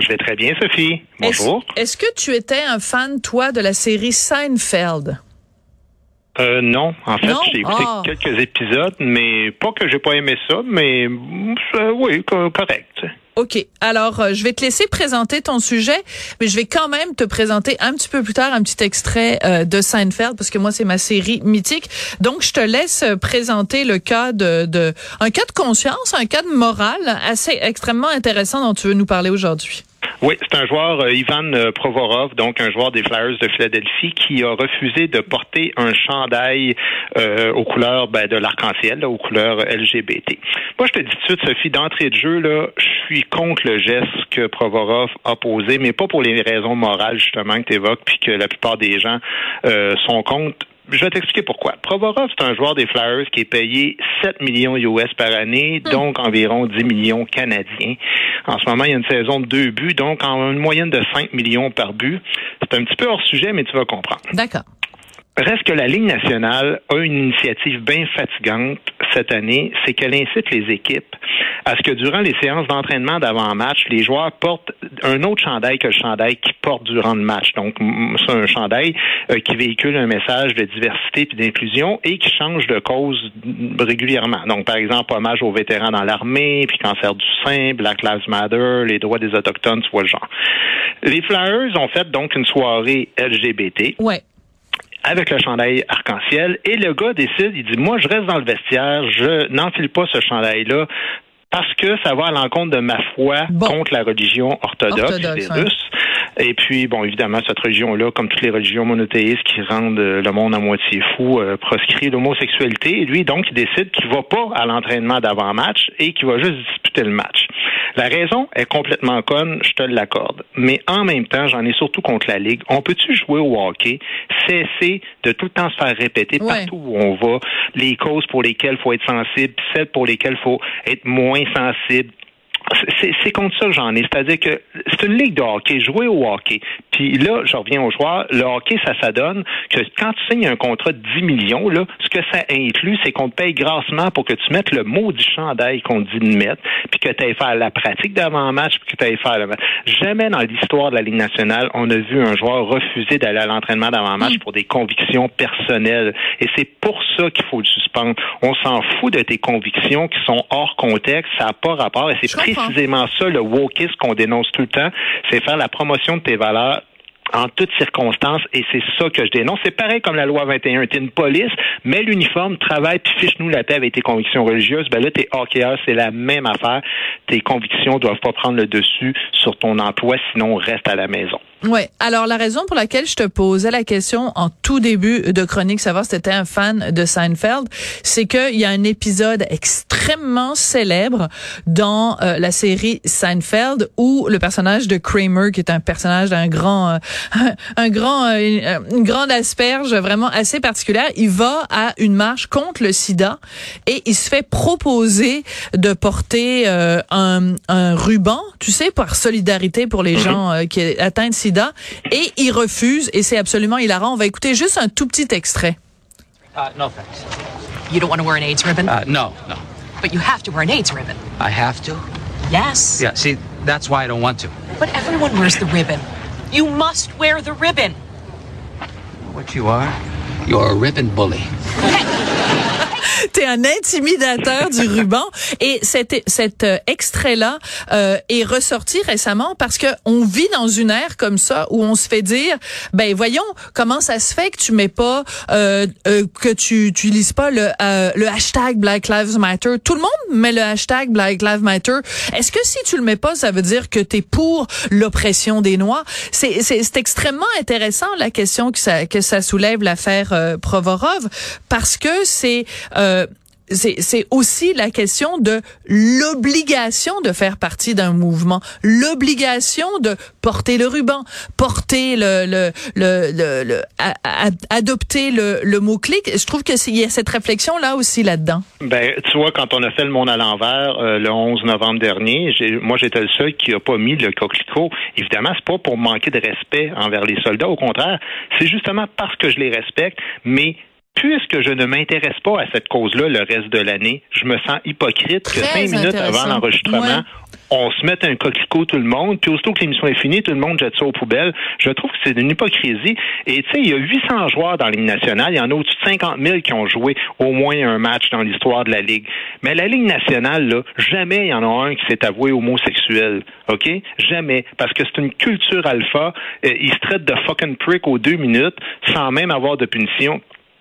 Je vais très bien Sophie. Bonjour. Est-ce que tu étais un fan, toi, de la série Seinfeld? Euh, non, en fait, j'ai écouté Ah. quelques épisodes, mais pas que j'ai pas aimé ça, mais euh, oui, co- correct. OK. Alors, euh, je vais te laisser présenter ton sujet, mais je vais quand même te présenter un petit peu plus tard un petit extrait euh, de Seinfeld, parce que moi, c'est ma série mythique. Donc, je te laisse euh, présenter le cas de, de un cas de conscience, un cas de morale assez extrêmement intéressant dont tu veux nous parler aujourd'hui. Oui, c'est un joueur, euh, Ivan euh, Provorov, donc un joueur des Flyers de Philadelphie, qui a refusé de porter un chandail euh, aux couleurs ben, de l'arc-en-ciel, aux couleurs LGBT. Moi, je te dis tout de suite, Sophie, d'entrée de jeu, là, je suis contre le geste que Provorov a posé, mais pas pour les raisons morales, justement, que tu évoques, puis que la plupart des gens euh, sont contre. Je vais t'expliquer pourquoi. Provorov, c'est un joueur des Flyers qui est payé 7 millions US par année, donc environ 10 millions canadiens. En ce moment, il y a une saison de deux buts, donc en une moyenne de 5 millions par but. C'est un petit peu hors sujet, mais tu vas comprendre. D'accord. Reste que la Ligue nationale a une initiative bien fatigante cette année, c'est qu'elle incite les équipes à ce que durant les séances d'entraînement d'avant-match, les joueurs portent un autre chandail que le chandail qu'ils portent durant le match. Donc, c'est un chandail euh, qui véhicule un message de diversité et d'inclusion et qui change de cause régulièrement. Donc, par exemple, hommage aux vétérans dans l'armée, puis cancer du sein, Black Lives Matter, les droits des Autochtones, tu vois le genre. Les Flyers ont fait donc une soirée LGBT Ouais. avec le chandail arc-en-ciel et le gars décide, il dit moi je reste dans le vestiaire, je n'enfile pas ce chandail là parce que ça va à l'encontre de ma foi Bon. contre la religion orthodoxe, Orthodoxe, des ouais. Russes. Et puis, bon, évidemment, cette religion-là, comme toutes les religions monothéistes qui rendent euh, le monde à moitié fou, euh, proscrit l'homosexualité. Et lui, donc, il décide qu'il va pas à l'entraînement d'avant-match et qu'il va juste disputer le match. La raison est complètement conne, je te l'accorde. Mais en même temps, j'en ai surtout contre la Ligue. On peut-tu jouer au hockey, cesser de tout le temps se faire répéter Ouais. partout où on va les causes pour lesquelles il faut être sensible, celles pour lesquelles il faut être moins sensible. C'est- contre ça que j'en ai. C'est-à-dire que c'est une ligue de hockey, jouer au hockey. Puis là, je reviens aux joueurs. Le hockey, ça s'adonne que quand tu signes un contrat de 10 millions, là, ce que ça inclut, c'est qu'on te paye grassement pour que tu mettes le maudit chandail qu'on te dit de mettre, puis que tu ailles faire la pratique d'avant-match, puis que tu ailles faire le match. Jamais dans l'histoire de la Ligue nationale, on a vu un joueur refuser d'aller à l'entraînement d'avant-match pour des convictions personnelles. Et c'est pour ça qu'il faut le suspendre. On s'en fout de tes convictions qui sont hors contexte, ça n'a pas rapport. Et c'est. Précisément ça le wokisme qu'on dénonce tout le temps, c'est faire la promotion de tes valeurs en toutes circonstances, et c'est ça que je dénonce. C'est pareil comme la loi 21. T'es une police, mets l'uniforme, travaille, puis fiche-nous la paix avec tes convictions religieuses. Ben là, t'es hockeyeur, c'est la même affaire. Tes convictions doivent pas prendre le dessus sur ton emploi, sinon reste à la maison. Ouais. Alors la raison pour laquelle je te posais la question en tout début de chronique, savoir si t'étais un fan de Seinfeld, c'est qu'il y a un épisode extrêmement célèbre dans euh, la série Seinfeld où le personnage de Kramer, qui est un personnage d'un grand, euh, un grand, euh, une, une grande asperge vraiment assez particulière, il va à une marche contre le SIDA et il se fait proposer de porter un, un ruban, tu sais, par solidarité pour les gens euh, qui est atteints de sida, et il refuse, et c'est absolument hilarant. On va écouter juste un tout petit extrait. Uh, no thanks. You don't want to wear an AIDS ribbon? Uh, no, no. but you have to wear an AIDS ribbon. I have to? Yes. Yeah, see, that's why I don't want to. But everyone wears the ribbon. You must wear the ribbon. What you are? You're a ribbon bully. T'es un intimidateur du ruban. Et cet, cet euh, extrait-là euh, est ressorti récemment parce que on vit dans une ère comme ça où on se fait dire, ben voyons comment ça se fait que tu mets pas, euh, euh, que tu utilises pas le, euh, le hashtag Black Lives Matter? Tout le monde met le hashtag Black Lives Matter. Est-ce que si tu le mets pas, ça veut dire que t'es pour l'oppression des Noirs? C'est extrêmement intéressant la question que ça que ça soulève l'affaire euh, Provorov parce que c'est euh, c'est c'est aussi la question de l'obligation de faire partie d'un mouvement, l'obligation de porter le ruban, porter le adopter le, le mot clic. Je trouve que il y a cette réflexion là aussi là-dedans. Ben tu vois quand on a fait le monde à l'envers euh, le 11 novembre dernier, moi j'étais le seul qui a pas mis le coquelicot. Évidemment, c'est pas pour manquer de respect envers les soldats, au contraire, c'est justement parce que je les respecte, mais puisque je ne m'intéresse pas à cette cause-là le reste de l'année, je me sens hypocrite que cinq minutes avant l'enregistrement, on se mette un coquelicot tout le monde, puis aussitôt que l'émission est finie, tout le monde jette ça aux poubelles. Je trouve que c'est une hypocrisie. Et tu sais, il y a 800 joueurs dans l'Ligue nationale. Il y en a au-dessus de 50 000 qui ont joué au moins un match dans l'histoire de la Ligue. Mais la Ligue nationale, là, jamais il y en a un qui s'est avoué homosexuel. OK? Jamais. Parce que c'est une culture alpha. Euh, ils se traitent de fucking prick aux deux minutes sans même avoir de punition.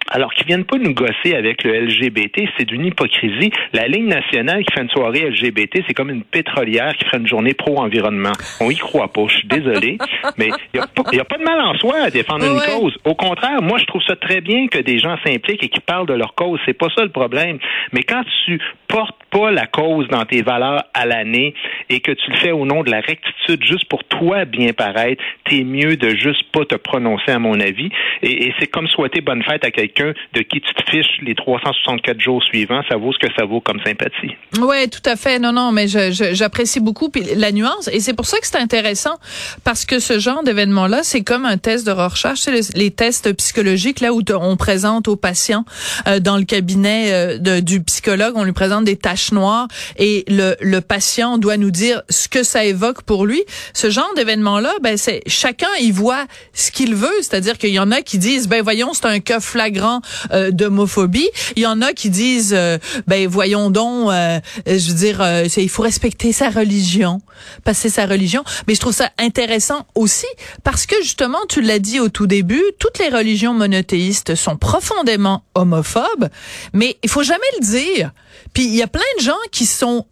Alors qu'ils viennent pas nous gosser avec le LGBT, c'est d'une hypocrisie. La ligne nationale qui fait une soirée LGBT, c'est comme une pétrolière qui ferait une journée pro-environnement. On y croit pas, je suis désolé, mais il n'y a, pas de mal en soi à défendre une cause. Au contraire, moi, je trouve ça très bien que des gens s'impliquent et qui parlent de leur cause. C'est pas ça le problème. Mais quand tu portes pas la cause dans tes valeurs à l'année et que tu le fais au nom de la rectitude juste pour toi bien paraître, t'es mieux de juste pas te prononcer à mon avis. Et, et c'est comme souhaiter bonne fête à quelqu'un de qui tu te fiches les 364 jours suivants. Ça vaut ce que ça vaut comme sympathie. Oui, tout à fait. Non, non, mais j'apprécie beaucoup la nuance et c'est pour ça que c'est intéressant parce que ce genre d'événement-là, c'est comme un test de recherche, les tests psychologiques là où on présente aux patients euh, dans le cabinet euh, du psychologue, on lui présente des tâches noires et le, le patient doit nous dire ce que ça évoque pour lui. Ce genre d'événement-là, ben c'est chacun y voit ce qu'il veut, c'est-à-dire qu'il y en a qui disent ben voyons c'est un cas flagrant euh, d'homophobie, il y en a qui disent euh, ben voyons donc, euh, je veux dire il faut respecter sa religion, passer sa religion, mais je trouve ça intéressant aussi parce que justement tu l'as dit au tout début, toutes les religions monothéistes sont profondément homophobes, mais il faut jamais le dire. Puis il y a plein de gens qui sont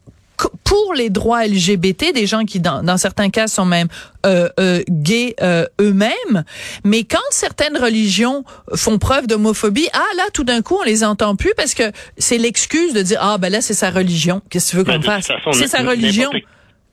pour les droits LGBT, des gens qui dans, dans certains cas sont même euh, euh, gays euh, eux-mêmes, mais quand certaines religions font preuve d'homophobie, ah là tout d'un coup on les entend plus parce que c'est l'excuse de dire ah ben là c'est sa religion, qu'est-ce que tu veux qu'on ben, fasse? C'est sa religion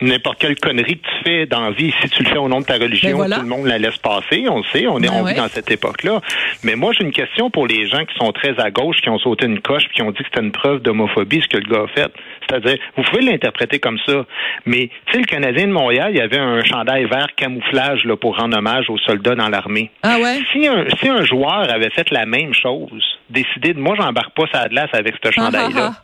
n'importe quelle connerie que tu fais dans la vie, si tu le fais au nom de ta religion, ben tout le monde la laisse passer. On le sait, on est ben dans cette époque-là. Mais moi, j'ai une question pour les gens qui sont très à gauche, qui ont sauté une coche, puis qui ont dit que c'était une preuve d'homophobie, ce que le gars a fait. C'est-à-dire, vous pouvez l'interpréter comme ça. Mais, tu sais, le Canadien de Montréal, il y avait un chandail vert camouflage là, pour rendre hommage aux soldats dans l'armée. Ah ouais? Si un, si un joueur avait fait la même chose, décidé de, moi, j'embarque pas sa glace avec ce ah, chandail-là. Ah, ah.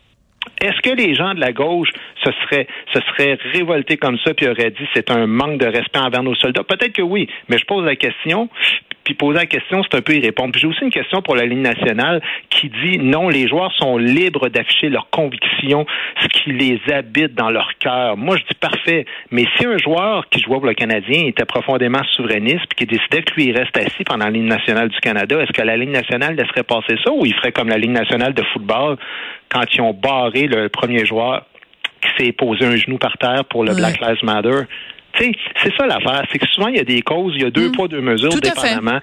Est-ce que les gens de la gauche se seraient, se seraient révoltés comme ça puis auraient dit c'est un manque de respect envers nos soldats? Peut-être que oui, mais je pose la question, puis poser la question, c'est un peu y répondre. Puis j'ai aussi une question pour la ligne nationale qui dit non, les joueurs sont libres d'afficher leurs convictions, ce qui les habite dans leur cœur. Moi, je dis parfait. Mais si un joueur qui jouait pour le Canadien était profondément souverainiste puis qui décidait que lui il reste assis pendant la ligne nationale du Canada, est-ce que la ligne nationale laisserait passer ça ou il ferait comme la ligne nationale de football quand ils ont barré le premier joueur qui s'est posé un genou par terre pour le Black Lives Matter? C'est ça l'affaire. C'est que souvent, il y a des causes, il y a deux mm. poids, deux mesures, dépendamment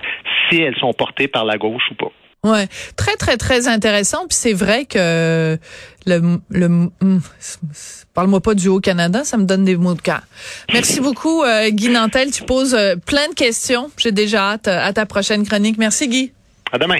si elles sont portées par la gauche ou pas. Ouais, très très très intéressant. Puis c'est vrai que le le mm, parle-moi pas du Haut Canada, ça me donne des mots de cœur. Merci beaucoup euh, Guy Nantel, tu poses euh, plein de questions. J'ai déjà hâte euh, à ta prochaine chronique. Merci Guy. À demain.